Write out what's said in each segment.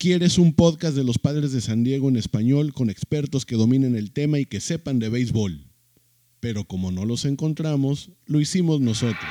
¿Quieres un podcast de los padres de San Diego en español con expertos que dominen el tema y que sepan de béisbol? Pero como no los encontramos, lo hicimos nosotros.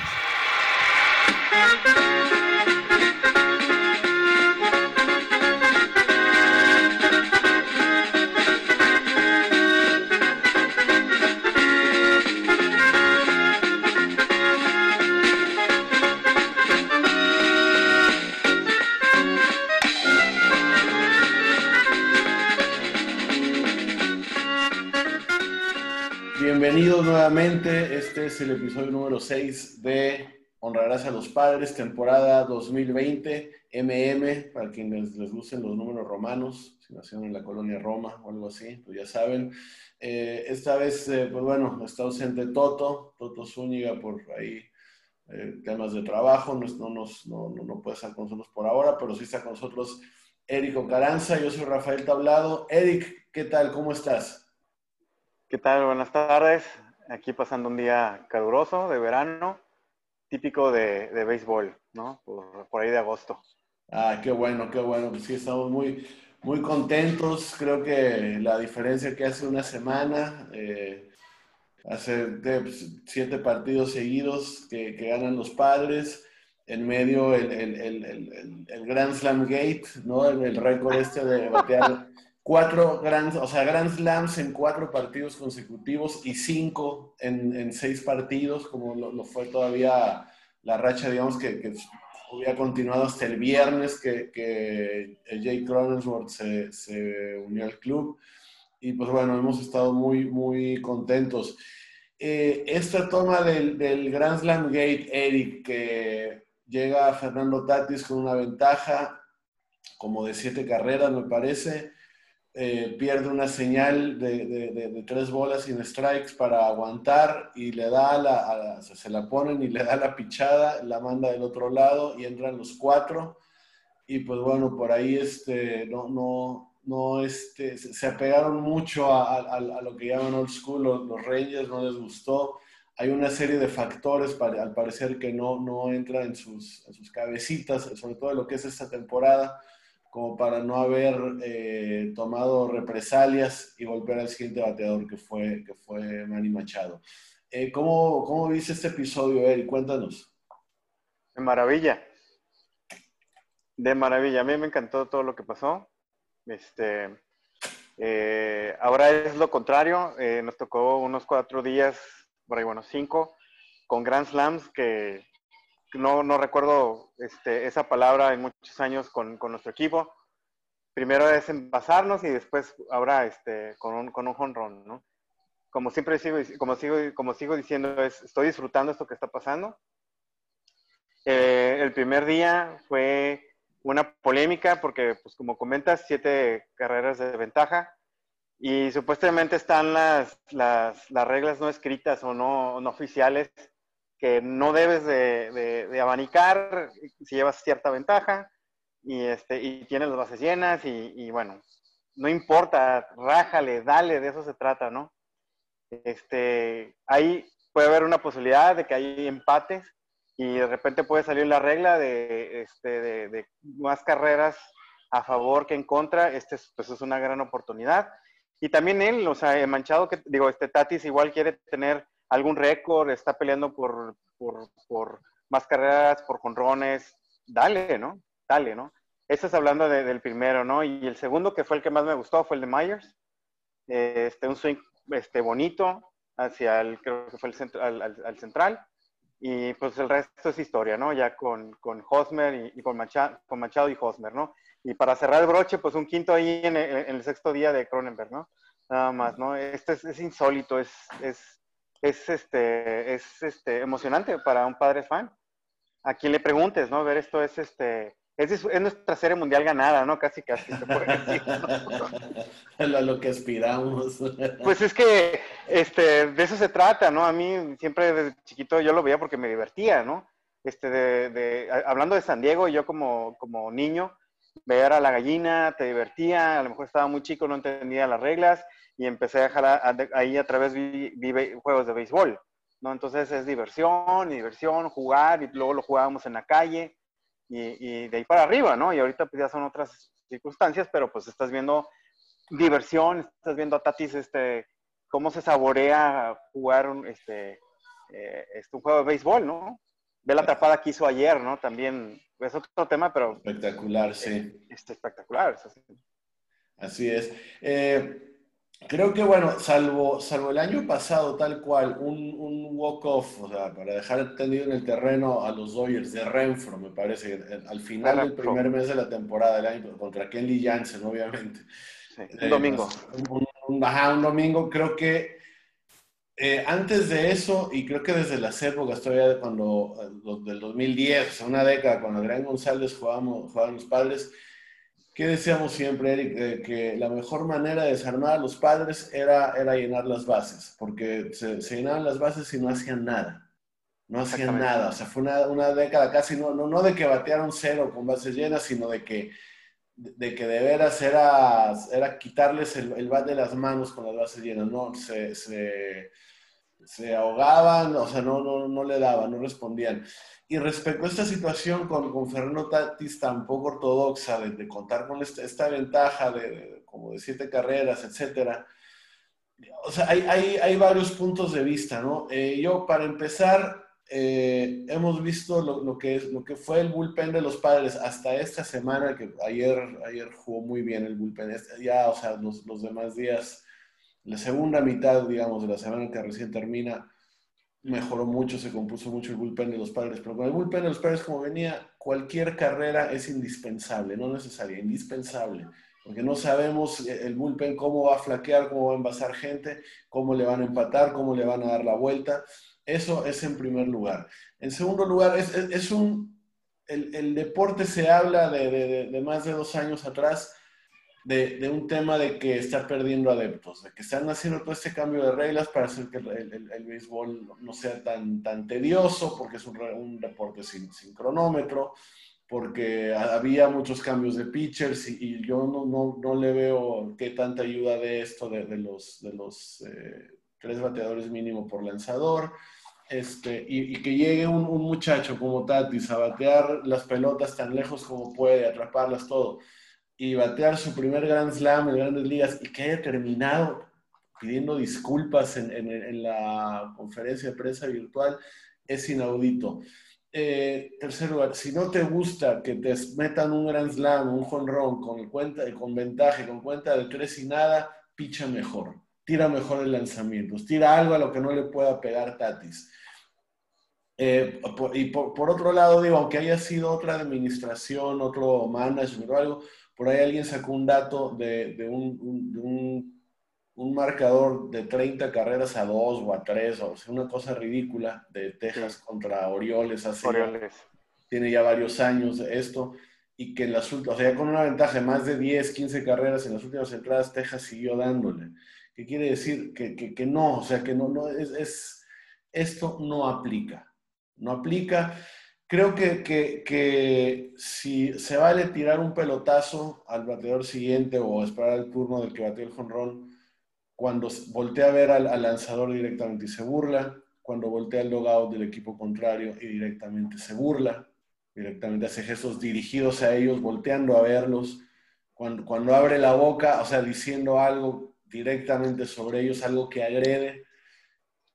Este es el episodio número 6 de Honrarás a los Padres, temporada 2020, MM, para quienes les gusten los números romanos, si nacieron en la colonia Roma o algo así, pues ya saben. Eh, esta vez, eh, pues bueno, está ausente Toto, Toto Zúñiga por ahí eh, temas de trabajo, no, nos, no, no, puede estar con nosotros por ahora, pero sí está con nosotros Eric Caranza, yo soy Rafael Tablado. Eric, ¿qué tal? ¿Cómo estás? ¿Qué tal? Buenas tardes. Aquí pasando un día caluroso de verano, típico de, de béisbol, ¿no? Por, ahí de agosto. Ah, qué bueno, qué bueno. Pues sí, estamos muy, muy contentos. Creo que la diferencia que hace una semana, eh, hace pues, siete partidos seguidos que, ganan los padres. En medio el, el, el, el Grand Slam Gate, ¿no? El, récord este de batear cuatro Grand, o sea, Grand Slams en cuatro partidos consecutivos y cinco en, en seis partidos, como lo, fue todavía la racha, digamos, que, que, continuado hasta el viernes que, que Jake Cronensworth se, se, unió al club. Y pues bueno, hemos estado muy, muy contentos. Eh, esta toma del, del Grand Slam Gate, Eric, que llega Fernando Tatis con una ventaja como de siete carreras, me parece eh, pierde una señal de, tres bolas sin strikes para aguantar y le da la, se la ponen y le da la pichada, la manda del otro lado y entran los cuatro. Y pues bueno, por ahí este, no, no, no este, se apegaron mucho a, lo que llaman old school, los, los, Rangers no les gustó. Hay una serie de factores, para, al parecer, que no, no entran en sus, en sus cabecitas, sobre todo lo que es esta temporada como para no haber eh, tomado represalias y golpear al siguiente bateador que fue, que fue Manny Machado. Eh, ¿cómo, ¿Cómo viste este episodio, Eric? Cuéntanos. De maravilla. De maravilla. A mí me encantó todo lo que pasó. Este, eh, ahora es lo contrario. nos tocó unos cuatro días, por ahí, bueno, cinco, con Grand Slams que no, no recuerdo este, esa palabra en muchos años con, con, nuestro equipo. Primero es envasarnos y después ahora este, con un, con un honrón, ¿no? Como siempre sigo, como sigo, como sigo diciendo, es, estoy disfrutando esto que está pasando. Eh, el primer día fue una polémica porque, pues como comentas, siete carreras de ventaja y supuestamente están las, las, las reglas no escritas o no, no oficiales que no debes de, abanicar si llevas cierta ventaja y, este, y tienes las bases llenas y, bueno, no importa, rájale, dale, de eso se trata, ¿no? Este, ahí puede haber una posibilidad de que hay empates y de repente puede salir la regla de, este, de, más carreras a favor que en contra, este pues es una gran oportunidad. Y también él, o sea, Manchado, que digo, este Tatis igual quiere tener algún récord, está peleando por, por, más carreras, por conrones, dale, ¿no? Dale, ¿no? Eso es hablando del primero, ¿no? Y el segundo, que fue el que más me gustó, fue el de Myers. Este, un swing este, bonito hacia el, creo que fue el centro, al, central. Y pues el resto es historia, ¿no? Ya con, con Hosmer y, con, Machado, con Machado y Hosmer, ¿no? Y para cerrar el broche, pues un quinto ahí en el, sexto día de Cronenberg, ¿no? Nada más, ¿no? Este es, es insólito, es, es, este, es este, emocionante para un padre fan. A quien le preguntes, ¿no? Ver esto es, este, es, nuestra serie mundial ganada, ¿no? Casi, casi, se puede decir. A lo que aspiramos. Pues es que este, de eso se trata, ¿no? A mí siempre desde chiquito yo lo veía porque me divertía, ¿no? Este, de, de, hablando de San Diego, yo como, como niño, ver a la gallina, te divertía, a lo mejor estaba muy chico, no entendía las reglas, y empecé a dejar ahí a través de juegos de béisbol, ¿no? Entonces es diversión, diversión, jugar, y luego lo jugábamos en la calle, y, de ahí para arriba, ¿no? Y ahorita pues ya son otras, circunstancias, pero pues estás viendo diversión, estás viendo a Tatis, este, cómo se saborea jugar un, este, eh, este, un juego de béisbol, ¿no? Ve la atrapada que hizo ayer, ¿no? También es otro tema, pero... Espectacular, sí. Este, espectacular. Así es. Eh, Creo que, bueno, salvo, salvo el año pasado, tal cual, un, un walk-off, o sea, para dejar tendido en el terreno a los Dodgers de Renfro, me parece, al final del primer mes de la temporada del año, contra Kenley Jansen, obviamente. Sí, un eh, domingo. Un, un, un domingo, creo que eh, antes de eso, y creo que desde las épocas todavía cuando, eh, del 2010, una década, cuando Adrián González jugábamos, jugaban los padres, ¿Qué decíamos siempre, Eric? que la mejor manera de desarmar a los padres era, era llenar las bases, porque se, llenaban las bases y no hacían nada. No hacían nada. O sea, fue una, una década casi, no, no, no, de que batearon cero con bases llenas, sino de que de, que de veras era, era quitarles el, el bat de las manos con las bases llenas. No, se, se, se ahogaban, o sea, no, no, no le daban, no respondían. Y respecto a esta situación con, con Fernando Tatis tan poco ortodoxa de, contar con esta, esta ventaja de, como de siete carreras, etcétera, o sea, hay, hay, hay varios puntos de vista, ¿no? Eh, yo, para empezar, eh, hemos visto lo, lo, que es, lo que fue el bullpen de los padres hasta esta semana, que ayer, ayer jugó muy bien el bullpen, ya, o sea, los, los demás días, la segunda mitad, digamos, de la semana que recién termina, mejoró mucho, se compuso mucho el bullpen de los padres, pero con el bullpen de los padres como venía, cualquier carrera es indispensable, no necesaria, indispensable, porque no sabemos eh, el bullpen cómo va a flaquear, cómo va a envasar gente, cómo le van a empatar, cómo le van a dar la vuelta. Eso es en primer lugar. En segundo lugar, es, es, un, el, deporte se habla de, de más de dos años atrás de, un tema de que está perdiendo adeptos, de que están haciendo todo este cambio de reglas para hacer que el, el, béisbol no sea tan, tan tedioso, porque es un, un deporte sin, sin, cronómetro, porque había muchos cambios de pitchers y, yo no, no, no, le veo qué tanta ayuda de esto de, los, de los eh, tres bateadores mínimo por lanzador. Este, y, y, que llegue un, un, muchacho como Tatis a batear las pelotas tan lejos como puede, atraparlas todo y batear su primer Grand Slam en Grandes Ligas y que haya terminado pidiendo disculpas en, en, la conferencia de prensa virtual es inaudito. Eh, tercer lugar, si no te gusta que te metan un Grand Slam, un jonrón con, cuenta, con ventaja, con cuenta de tres y nada, picha mejor, tira mejor el lanzamiento, tira algo a lo que no le pueda pegar Tatis. Eh, y por, por, otro lado, digo, aunque haya sido otra administración, otro management o algo, por ahí alguien sacó un dato de, un, un, marcador de 30 carreras a 2 o a 3, o sea, una cosa ridícula de Texas contra Orioles. Hace Orioles. tiene ya varios años esto, y que en las últimas, o sea, ya con una ventaja de más de 10, 15 carreras en las últimas entradas, Texas siguió dándole. ¿Qué quiere decir? Que, que, que no, o sea, que no, no es, es, esto no aplica. No aplica. Creo que, que, que, si se vale tirar un pelotazo al bateador siguiente o esperar el turno del que bateó el jonrón, cuando voltea a ver al, lanzador directamente y se burla, cuando voltea al logout del equipo contrario y directamente se burla, directamente hace gestos dirigidos a ellos, volteando a verlos, cuando, cuando abre la boca, o sea, diciendo algo directamente sobre ellos, algo que agrede,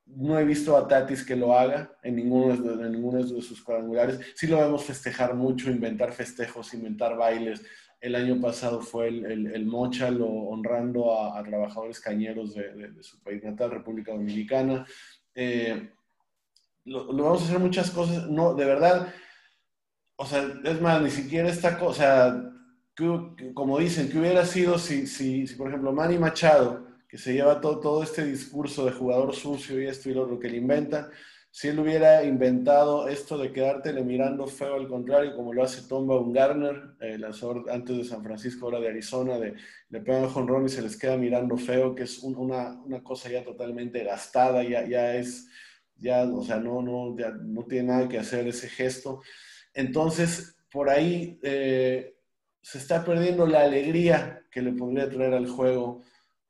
no he visto a Tatis que lo haga en ninguno de, ninguno de sus cuadrangulares. Sí lo vemos festejar mucho, inventar festejos, inventar bailes. El año pasado fue el, el, el Mochalo honrando a, trabajadores cañeros de, su país natal, República Dominicana. Eh, lo, lo, vamos a hacer muchas cosas. No, de verdad, o sea, es más, ni siquiera esta cosa, como dicen, que hubiera sido si, si, si por ejemplo, Manny Machado que se lleva todo, todo este discurso de jugador sucio y esto y lo, que le inventan, si él hubiera inventado esto de quedártele mirando feo al contrario, como lo hace Tom Baumgartner, el lanzador antes de San Francisco, ahora de Arizona, de, le pegan jonrón y se les queda mirando feo, que es un, una, una, cosa ya totalmente gastada, ya, ya es, ya, o sea, no, no, ya no tiene nada que hacer ese gesto. Entonces, por ahí eh, se está perdiendo la alegría que le podría traer al juego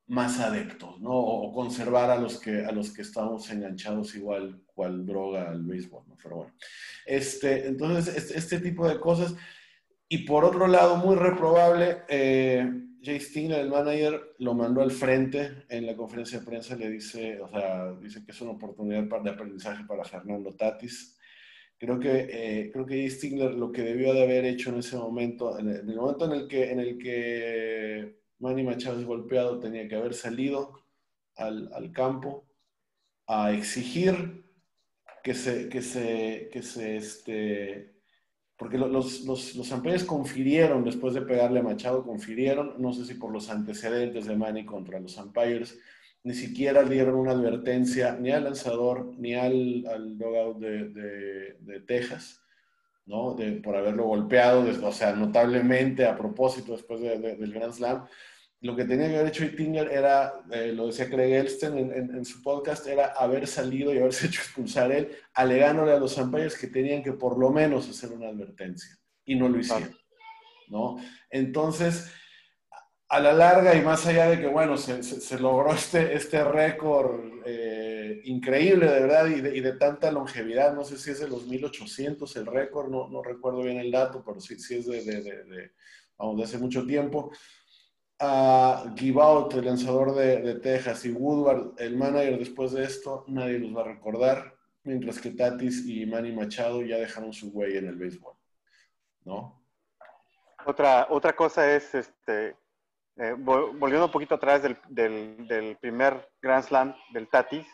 más adeptos, ¿no? O conservar a los que, a los que estamos enganchados igual cual droga al béisbol, ¿no? Pero bueno, este, entonces, este, este, tipo de cosas, Y por otro lado, muy reprobable, eh, Jay Stingler, el manager, lo mandó al frente en la conferencia de prensa, le dice, o sea, dice que es una oportunidad de aprendizaje para Fernando Tatis. Creo que, eh, creo que Jay Stingler lo que debió de haber hecho en ese momento, en el, momento en el que, en el que Manny Machado es golpeado, tenía que haber salido al, campo a exigir que se, que se, que se, este, porque los, los, los confirieron después de pegarle a Machado, confirieron, no sé si por los antecedentes de Manny contra los umpires, ni siquiera dieron una advertencia ni al lanzador ni al, al dogout de, de, Texas, ¿no? De, por haberlo golpeado, o sea, notablemente a propósito después del Grand Slam lo que tenía que haber hecho Itinger era, eh, lo decía Craig Elsten en, su podcast, era haber salido y haberse hecho expulsar él, alegándole a los umpires que tenían que por lo menos hacer una advertencia. Y no lo hicieron. ¿no? Entonces, a la larga y más allá de que, bueno, se, logró este, este récord eh, increíble, de verdad, y de, tanta longevidad, no sé si es de los 1800 el récord, no, no recuerdo bien el dato, pero sí, sí es de, de, de, de hace mucho tiempo a Gibaut, el lanzador de, Texas, y Woodward, el manager después de esto, nadie los va a recordar, mientras que Tatis y Manny Machado ya dejaron su huella en el béisbol, ¿no? Otra, otra cosa es, este, eh, volviendo un poquito atrás del, primer Grand Slam del Tatis,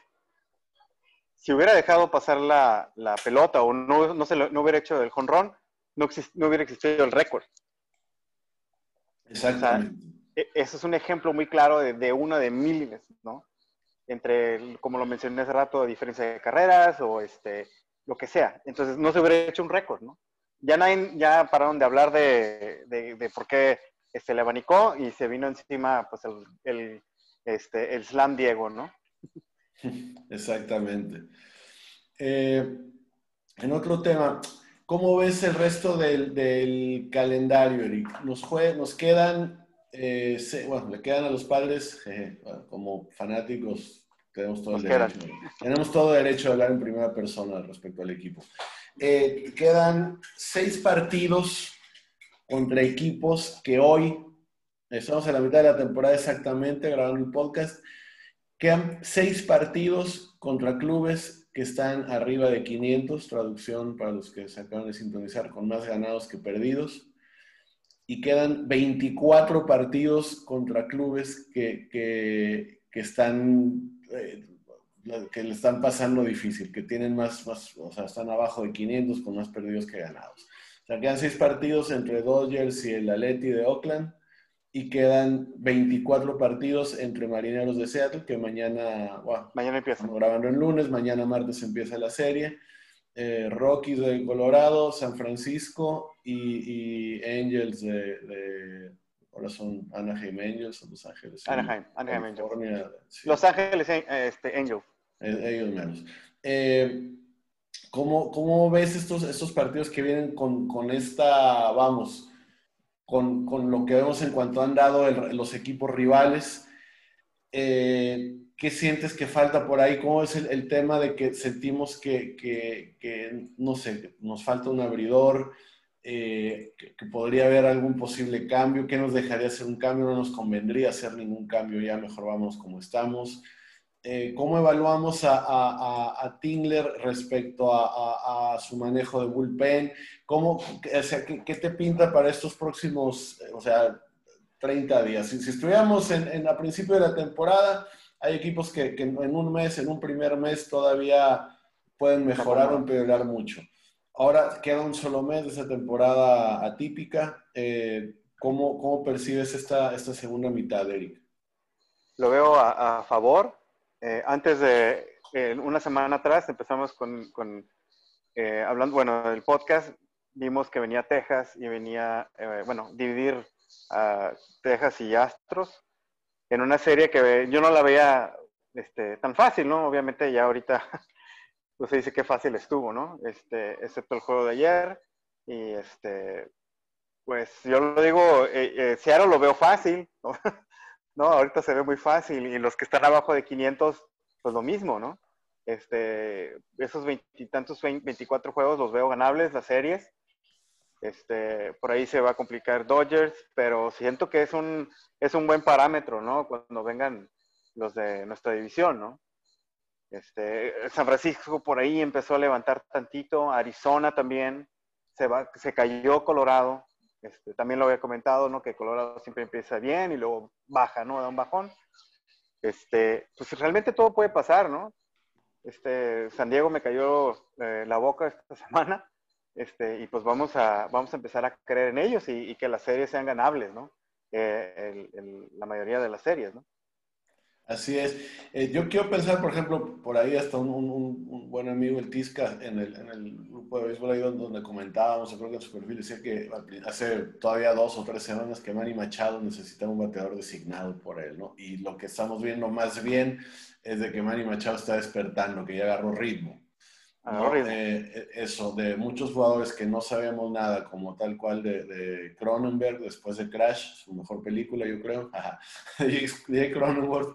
si hubiera dejado pasar la, pelota o no, no, se no hubiera hecho el jonrón, no, no hubiera existido el récord. Exactamente. E, eso es un ejemplo muy claro de, uno de miles, ¿no? Entre, como lo mencioné hace rato, diferencia de carreras o este, lo que sea. Entonces, no se hubiera hecho un récord, ¿no? Ya, nadie, ya pararon de hablar de, de, por qué este, le abanicó y se vino encima pues, el, el, este, el slam Diego, ¿no? Exactamente. Eh, en otro tema, ¿cómo ves el resto del, del calendario, Eric? Nos, nos quedan eh, bueno, le quedan a los padres, como fanáticos, tenemos todo, el derecho, tenemos todo derecho a hablar en primera persona respecto al equipo. Eh, quedan seis partidos contra equipos que hoy, estamos a la mitad de la temporada exactamente, grabando el podcast, quedan seis partidos contra clubes que están arriba de 500, traducción para los que se acaban de sintonizar, con más ganados que perdidos y quedan 24 partidos contra clubes que, que, están, eh, que le están pasando difícil, que tienen más, más, o sea, están abajo de 500 con más perdidos que ganados. Sea, quedan 6 partidos entre Dodgers y el Atleti de Oakland y quedan 24 partidos entre Marineros de Seattle, que mañana, mañana empieza. grabando el lunes, mañana martes empieza la serie eh, Rockies de Colorado, San Francisco y, Angels de, ahora son Anaheim Angels Los Ángeles. Anaheim, Anaheim Angels. Los Ángeles eh, este, Angels. Eh, ellos menos. Eh, ¿cómo, ves estos, estos partidos que vienen con, esta, vamos, con, lo que vemos en cuanto han dado los equipos rivales? Eh, ¿Qué sientes que falta por ahí? ¿Cómo es el, tema de que sentimos que, que, no sé, nos falta un abridor, eh, que, podría haber algún posible cambio? ¿Qué nos dejaría hacer un cambio? No nos convendría hacer ningún cambio, ya mejor vamos como estamos. Eh, ¿Cómo evaluamos a, a, a, Tingler respecto a, su manejo de bullpen? ¿Cómo, o sea, ¿qué, te pinta para estos próximos, o sea, 30 días? Si, si estuviéramos en, en, a principio de la temporada, hay equipos que, en un mes, en un primer mes, todavía pueden mejorar o empeorar mucho. Ahora queda un solo mes de esa temporada atípica. Eh, ¿cómo, percibes esta, esta segunda mitad, Eric? Lo veo a, favor. Eh, antes de una semana atrás empezamos con, eh, hablando, bueno, del podcast, vimos que venía Texas y venía, bueno, dividir a Texas y Astros en una serie que yo no la veía este, tan fácil, ¿no? Obviamente ya ahorita pues se dice que fácil estuvo, ¿no? Este, excepto el juego de ayer. Y este, pues yo lo digo, eh, eh, lo veo fácil. ¿no? Ahorita se ve muy fácil y los que están abajo de 500, pues lo mismo, ¿no? Este, esos veintitantos, 24 juegos los veo ganables, las series. Este, por ahí se va a complicar Dodgers, pero siento que es un, es un buen parámetro, ¿no? Cuando vengan los de nuestra división, ¿no? Este, San Francisco por ahí empezó a levantar tantito, Arizona también, se, va, se cayó Colorado, este, también lo había comentado, ¿no? Que Colorado siempre empieza bien y luego baja, ¿no? Da un bajón. Este, pues realmente todo puede pasar, ¿no? Este, San Diego me cayó eh, la boca esta semana, este, y pues vamos a, vamos a empezar a creer en ellos y, que las series sean ganables, ¿no? Eh, la mayoría de las series, ¿no? Así es. Eh, yo quiero pensar, por ejemplo, por ahí hasta un, buen amigo, el Tisca, en el, grupo de béisbol ahí donde comentábamos, creo que en su perfil decía que hace todavía dos o tres semanas que Manny Machado necesitaba un bateador designado por él, ¿no? Y lo que estamos viendo más bien es de que Manny Machado está despertando, que ya agarró ritmo. Eh, eso, de muchos jugadores que no sabíamos nada, como tal cual de, de Cronenberg, después de Crash, su mejor película, yo creo, de Cronenberg,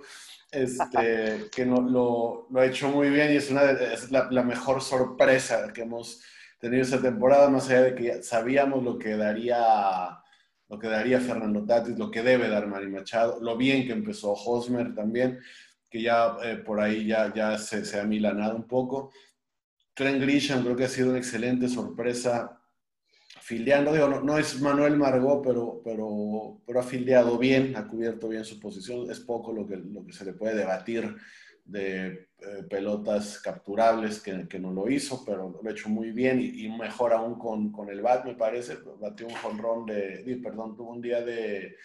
este, que no, lo, lo, ha hecho muy bien y es, una es la, la, mejor sorpresa que hemos tenido esta temporada, más allá de que sabíamos lo que daría lo que daría Fernando Tatis, lo que debe dar Mari Machado, lo bien que empezó Hosmer también, que ya eh, por ahí ya, ya se, se ha milanado un poco. Trent Grisham creo que ha sido una excelente sorpresa filiando, digo, no, es Manuel Margot, pero, pero, pero ha filiado bien, ha cubierto bien su posición, es poco lo que, lo que se le puede debatir de eh, pelotas capturables que, no lo hizo, pero lo ha hecho muy bien y, mejor aún con, con, el bat, me parece, batió un jonrón de, perdón, tuvo un día de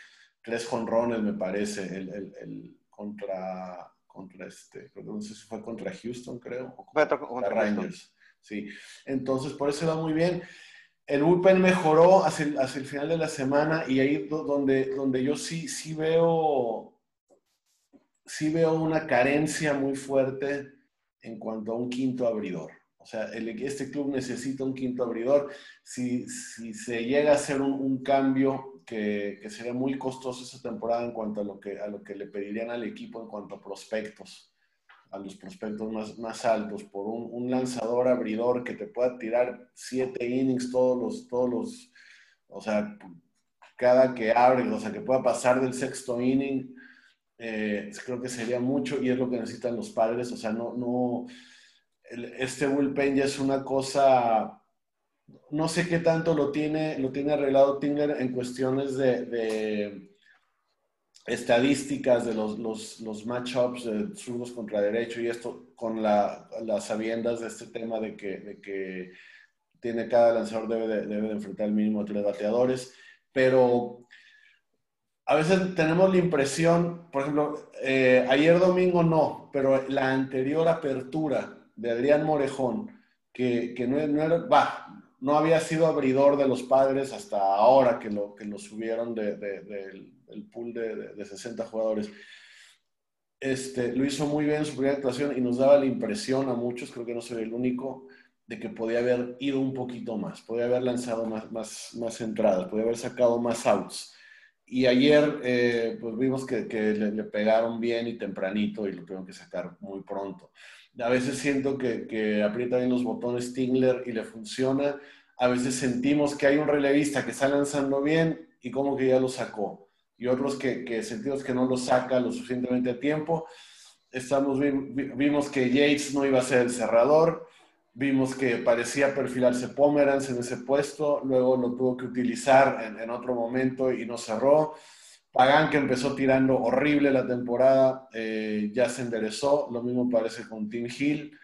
tres jonrones, me parece, el, el contra contra este, no sé si fue contra Houston, creo, o contra, Rangers. Sí, entonces por eso va muy bien. El bullpen mejoró hacia el, hacia el, final de la semana y ahí donde, donde yo sí, sí veo sí veo una carencia muy fuerte en cuanto a un quinto abridor. O sea, el, este club necesita un quinto abridor. Si, si se llega a hacer un, un cambio que, sería muy costoso esa temporada en cuanto a lo, que, a lo que le pedirían al equipo en cuanto a prospectos, a los prospectos más, más altos, por un, un lanzador abridor que te pueda tirar siete innings todos los, todos los, o sea, cada que abre, o sea, que pueda pasar del sexto inning, eh, creo que sería mucho y es lo que necesitan los padres, o sea, no, no, este bullpen ya es una cosa no sé qué tanto lo tiene, lo tiene arreglado Tingler en cuestiones de, estadísticas de los, los, los matchups de zurdos contra derecho y esto con las sabiendas de este tema de que, que tiene cada lanzador debe de, debe de enfrentar el mínimo de tres bateadores, pero a veces tenemos la impresión, por ejemplo, eh, ayer domingo no, pero la anterior apertura de Adrián Morejón, que, que no, no, era, va, no había sido abridor de los padres hasta ahora que lo, que lo subieron de, del pool de, 60 jugadores. Este, lo hizo muy bien en su primera actuación y nos daba la impresión a muchos, creo que no soy el único, de que podía haber ido un poquito más, podía haber lanzado más, más, más entradas, podía haber sacado más outs. Y ayer eh, pues vimos que, que le, le, pegaron bien y tempranito y lo tuvieron que sacar muy pronto. A veces siento que, que aprieta bien los botones Tingler y le funciona. A veces sentimos que hay un relevista que está lanzando bien y como que ya lo sacó. Y otros que, que sentimos que no lo saca lo suficientemente a tiempo. Estamos, vimos que Yates no iba a ser el cerrador. Vimos que parecía perfilarse Pomeranz en ese puesto. Luego lo tuvo que utilizar en, en otro momento y no cerró. Pagán, que empezó tirando horrible la temporada, eh, ya se enderezó. Lo mismo parece con Tim Hill.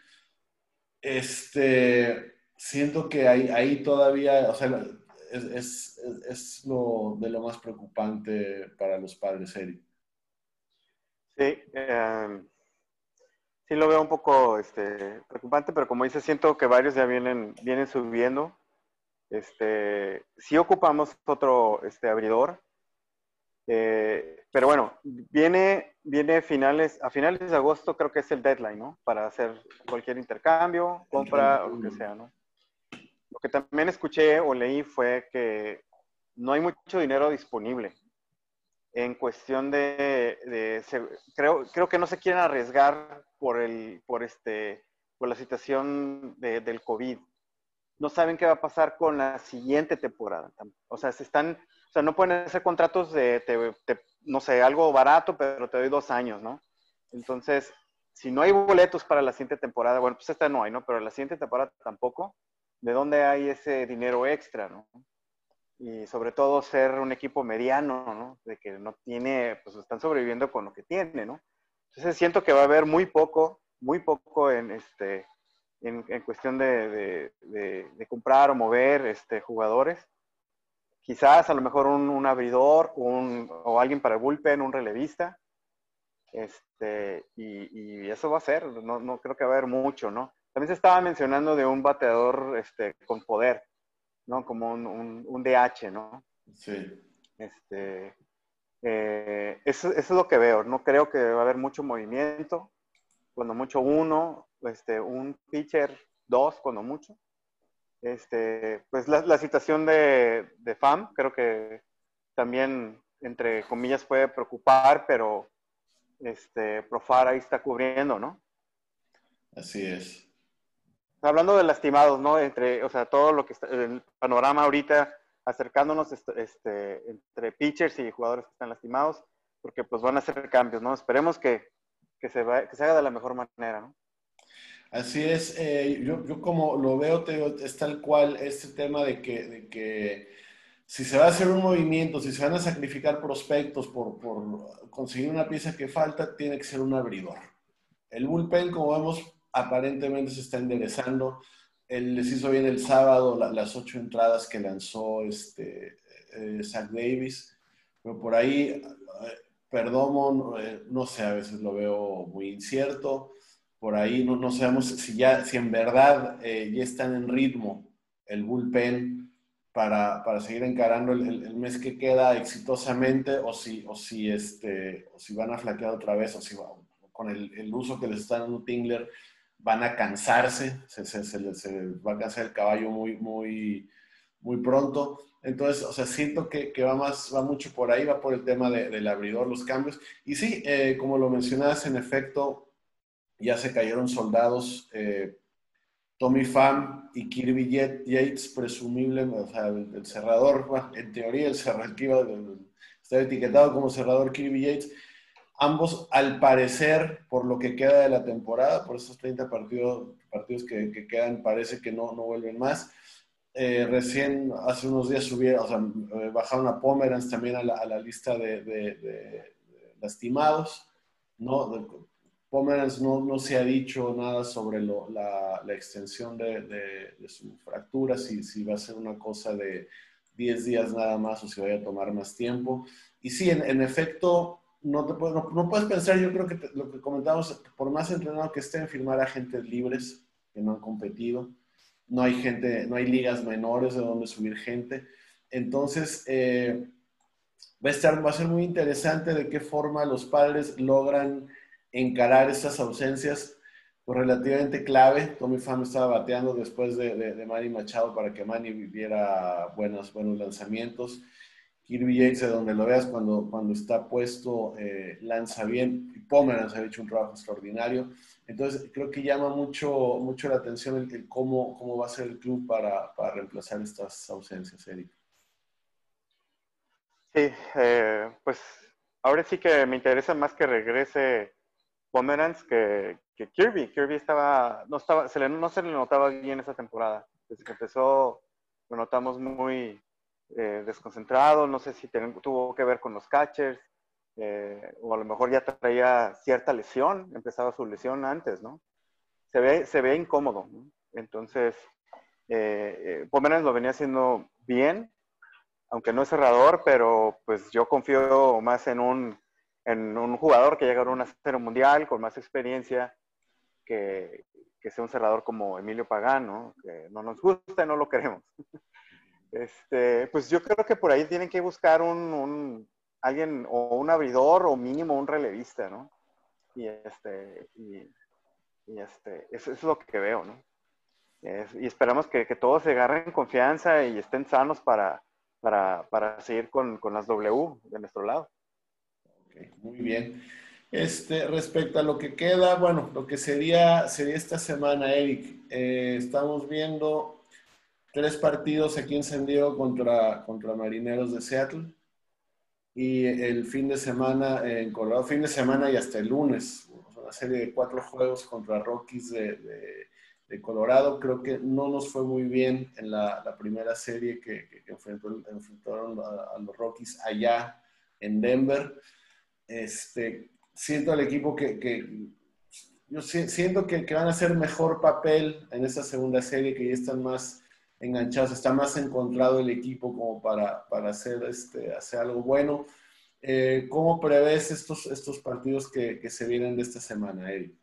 Este, siento que ahí, todavía, o sea, es, lo de lo más preocupante para los padres, Eric. Sí, em, sí lo veo un poco este, preocupante, pero como dice, siento que varios ya vienen, vienen subiendo. Este, si ocupamos otro este, abridor, eh, pero bueno, viene, viene finales, a finales de agosto creo que es el deadline, ¿no? Para hacer cualquier intercambio, compra o lo que sea, ¿no? Lo que también escuché o leí fue que no hay mucho dinero disponible en cuestión de, creo, creo que no se quieren arriesgar por el, por este, por la situación del COVID. no saben qué va a pasar con la siguiente temporada. O sea, se están, sea, no pueden hacer contratos de, no sé, algo barato, pero te doy dos años, ¿no? Entonces, si no hay boletos para la siguiente temporada, bueno, pues esta no hay, ¿no? Pero la siguiente temporada tampoco, ¿de dónde hay ese dinero extra, ¿no? Y sobre todo ser un equipo mediano, ¿no? De que no tiene, pues están sobreviviendo con lo que tiene, ¿no? Entonces siento que va a haber muy poco, muy poco en este, en, cuestión de, comprar o mover este, jugadores. Quizás a lo mejor un, abridor un, o alguien para el bullpen, un relevista. Este, y, eso va a ser, no, no, creo que va a haber mucho, ¿no? También se estaba mencionando de un bateador este, con poder, ¿no? Como un, un, DH, ¿no? Sí. Este, eh, eso, eso, es lo que veo, no creo que va a haber mucho movimiento, cuando mucho uno, este, un pitcher, dos, cuando mucho. Este, pues la, la situación de, de, FAM creo que también, entre comillas, puede preocupar, pero este, Profar ahí está cubriendo, ¿no? Así es. Hablando de lastimados, ¿no? Entre, o sea, todo lo que está, el panorama ahorita, acercándonos este, entre pitchers y jugadores que están lastimados, porque pues van a hacer cambios, ¿no? Esperemos que, que se, va, que se haga de la mejor manera, ¿no? Así es, eh, yo, como lo veo, te es tal cual este tema de que, si se va a hacer un movimiento, si se van a sacrificar prospectos por, conseguir una pieza que falta, tiene que ser un abridor. El bullpen, como vemos, aparentemente se está enderezando. Él les hizo bien el sábado las ocho entradas que lanzó este, eh, Zach Davis, pero por ahí, eh, Perdomo, no sé, a veces lo veo muy incierto por ahí no, no sabemos si ya, si en verdad eh, ya están en ritmo el bullpen para, para seguir encarando el, el, mes que queda exitosamente o si, o si, este, o si van a flaquear otra vez o si con el, el, uso que les está dando Tingler van a cansarse, se, se, se, va a cansar el caballo muy, muy, muy pronto. Entonces, o sea, siento que, que, va, más, va mucho por ahí, va por el tema de, del abridor, los cambios. Y sí, eh, como lo mencionabas, en efecto, ya se cayeron soldados. Eh, Tommy Pham y Kirby Yates, presumible, o sea, el, cerrador, en teoría el cerrador que iba, está etiquetado como cerrador Kirby Yates. Ambos, al parecer, por lo que queda de la temporada, por esos 30 partidos, partidos que, quedan, parece que no, no vuelven más. Eh, recién, hace unos días subieron, o sea, eh, bajaron a Pomeranz también a la, lista de, de lastimados, ¿no? Pomeranz no, no, se ha dicho nada sobre la, extensión de, su fractura, si, si, va a ser una cosa de 10 días nada más o si vaya a tomar más tiempo. Y sí, en, efecto, no, te puedes, no, puedes pensar, yo creo que lo que comentamos, por más entrenado que estén, firmar agentes libres que no han competido. No hay gente, no hay ligas menores de donde subir gente. Entonces, eh, va, a estar, va a ser muy interesante de qué forma los padres logran encarar estas ausencias pues, relativamente clave. Tommy Pham estaba bateando después de, de, Manny Machado para que Manny viviera buenos, buenos lanzamientos. Kirby Yates, de donde lo veas, cuando, cuando está puesto, eh, lanza bien. Y Pomeranz ha hecho un trabajo extraordinario. Entonces, creo que llama mucho, mucho la atención el, cómo, cómo va a ser el club para, para reemplazar estas ausencias, Eric. Sí, eh, pues ahora sí que me interesa más que regrese Pomeranz que, Kirby. Kirby estaba, no, estaba, se le, no se le notaba bien esa temporada. Desde que empezó, lo notamos muy eh, desconcentrado. No sé si tuvo que ver con los catchers, eh, o a lo mejor ya traía cierta lesión, empezaba su lesión antes, ¿no? Se ve, se ve incómodo. Entonces, eh, Pomeranz lo venía haciendo bien, aunque no es cerrador, pero pues yo confío más en un en un jugador que llega a una serie mundial con más experiencia que, que, sea un cerrador como Emilio Pagán, ¿no? Que no nos gusta y no lo queremos. Este, pues yo creo que por ahí tienen que buscar un, un alguien o un abridor o mínimo un relevista, ¿no? Y este, y, este, eso, es lo que veo, ¿no? y esperamos que, que, todos se agarren confianza y estén sanos para, para, para seguir con, con las W de nuestro lado muy bien. Este, respecto a lo que queda, bueno, lo que sería, sería esta semana, Eric, eh, estamos viendo tres partidos aquí en San Diego contra, contra Marineros de Seattle y el fin de semana en Colorado, fin de semana y hasta el lunes, una serie de cuatro juegos contra Rockies de, Colorado. Creo que no nos fue muy bien en la, primera serie que, que, enfrentaron a, los Rockies allá en Denver. Este, siento al equipo que, yo siento que, que, van a hacer mejor papel en esta segunda serie, que ya están más enganchados, está más encontrado el equipo como para, para hacer, este, hacer algo bueno. Eh, ¿Cómo prevés estos, estos partidos que, que, se vienen de esta semana, Eric?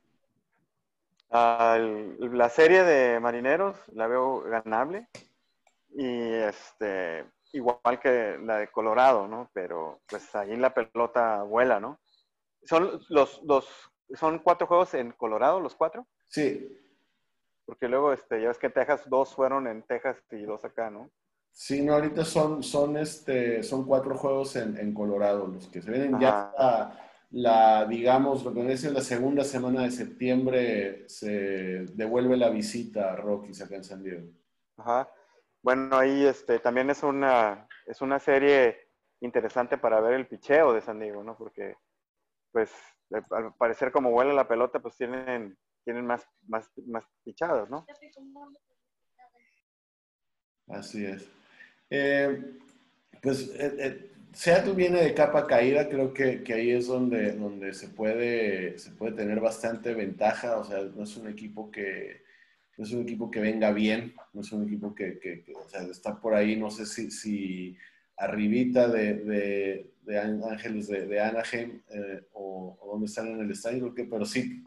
la serie de Marineros la veo ganable y este igual que la de Colorado, ¿no? Pero pues ahí la pelota vuela, ¿no? Son los, los son cuatro juegos en Colorado, los cuatro. Sí. Porque luego, este, ya ves que en Texas dos fueron en Texas y dos acá, ¿no? Sí, no, ahorita son, son, este, son cuatro juegos en, en Colorado, los que se vienen ya la, digamos, lo que es la segunda semana de septiembre se devuelve la visita a Rockies acá en San Diego. Ajá. Bueno, ahí este, también es una, es una serie interesante para ver el picheo de San Diego, ¿no? Porque, pues, al parecer como vuela la pelota, pues tienen tienen más, más, más pichadas, ¿no? Así es. Eh, pues eh, eh, Seattle viene de capa caída, creo que, que, ahí es donde, donde se, puede, se puede tener bastante ventaja, o sea, no es un equipo que, no es un equipo que venga bien, no es un equipo que, que, o sea, está por ahí, no sé si, si arribita de, de, de Ángeles de, de Anaheim eh, o, o, donde están en el estadio, pero sí,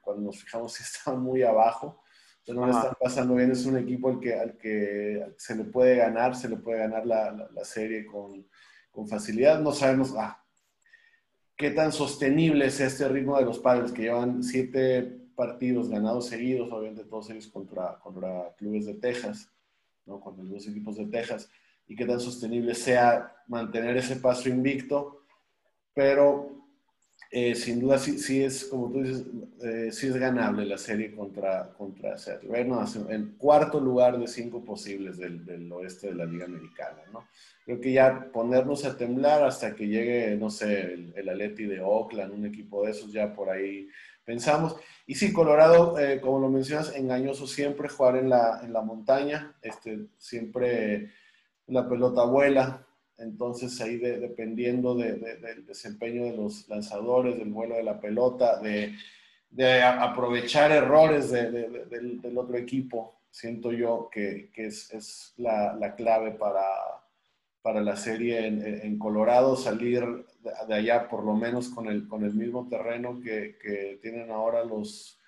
cuando nos fijamos sí estaban muy abajo, pero no le están pasando bien, es un equipo al que, al que se le puede ganar, se le puede ganar la, la, serie con, con, facilidad, no sabemos ah, qué tan sostenible es este ritmo de los padres que llevan siete partidos ganados seguidos, obviamente todos ellos contra, contra clubes de Texas, ¿no? contra los dos equipos de Texas y qué tan sostenible sea mantener ese paso invicto, pero eh, sin duda sí, sí, es, como tú dices, eh, sí es ganable la serie contra, contra Seattle. Bueno, en cuarto lugar de cinco posibles del, del, oeste de la Liga Americana, ¿no? Creo que ya ponernos a temblar hasta que llegue, no sé, el, el Atleti de Oakland, un equipo de esos, ya por ahí pensamos. Y sí, Colorado, eh, como lo mencionas, engañoso siempre jugar en la, en la montaña, este, siempre la pelota vuela, entonces ahí dependiendo del desempeño de los lanzadores, del vuelo de la pelota, de, aprovechar errores del, otro equipo, siento yo que, es, la, clave para, para la serie en, Colorado, salir de, allá por lo menos con el, con el mismo terreno que, tienen ahora los,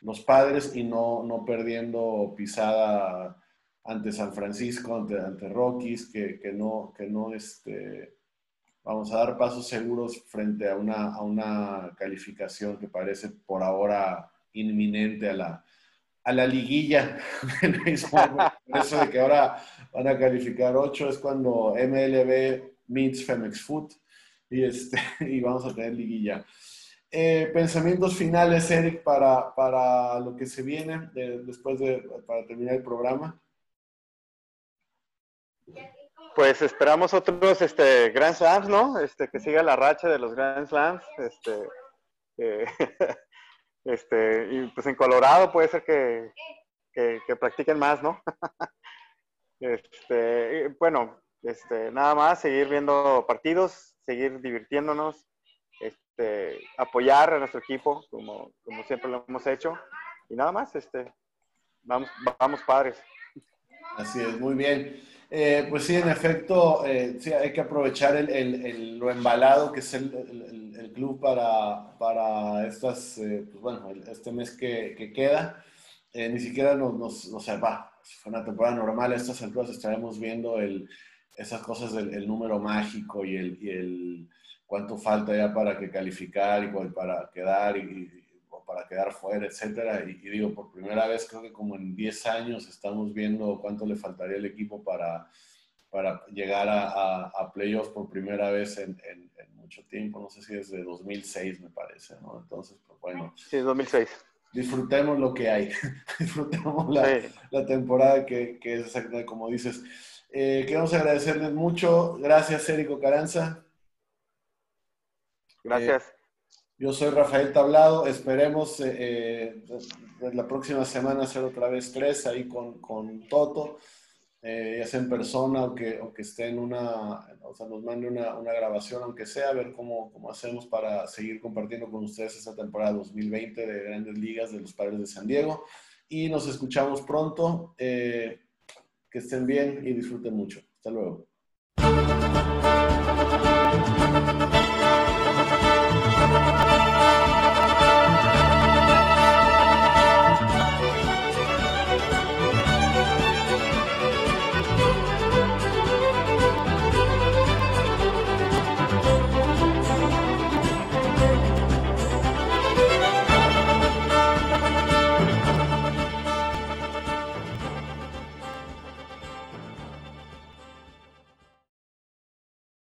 los padres y no, no perdiendo pisada ante San Francisco, ante, ante Rockies, que, que, no, que no este, vamos a dar pasos seguros frente a una, a una calificación que parece por ahora inminente a la, a la liguilla. eso de que ahora van a calificar ocho es cuando MLB meets Femex Foot y, este, y vamos a tener liguilla. Eh, pensamientos finales, Eric, para, para lo que se viene después de, para terminar el programa. Pues esperamos otros este, Grand Slams, ¿no? Este, que siga la racha de los Grand Slams. Este, eh, este, y pues en Colorado puede ser que, que, practiquen más, ¿no? este, bueno, este, nada más, seguir viendo partidos, seguir divirtiéndonos, este, apoyar a nuestro equipo, como, como siempre lo hemos hecho. Y nada más, este, vamos, vamos padres. Así es, muy bien. Eh, pues sí, en efecto, eh, sí, hay que aprovechar el, el, lo embalado que es el, el club para, para estas, eh, pues bueno, este mes que, que queda. ni siquiera nos, nos, sea, va, si fue una temporada normal, estas alturas estaremos viendo esas cosas del número mágico y el, y el cuánto falta ya para que calificar y para quedar y para quedar fuera, etcétera. Y, digo, por primera vez, creo que como en 10 años estamos viendo cuánto le faltaría al equipo para, para llegar a, a, playoffs por primera vez en, en, mucho tiempo. No sé si desde 2006, me parece, ¿no? Entonces, pues bueno. Sí, 2006. disfrutemos lo que hay, disfrutemos la, temporada que, que, es exactamente como dices. Eh, queremos agradecerles mucho. Gracias, Érico Caranza. Gracias. Eh, yo soy Rafael Tablado. Esperemos eh, la próxima semana hacer otra vez tres ahí con, con Toto. Eh, ya sea en persona o que, o que esté en una, o sea, nos mande una, una grabación, aunque sea, a ver cómo, cómo, hacemos para seguir compartiendo con ustedes esta temporada 2020 de Grandes Ligas de los Padres de San Diego. Y nos escuchamos pronto. Eh, que estén bien y disfruten mucho. Hasta luego.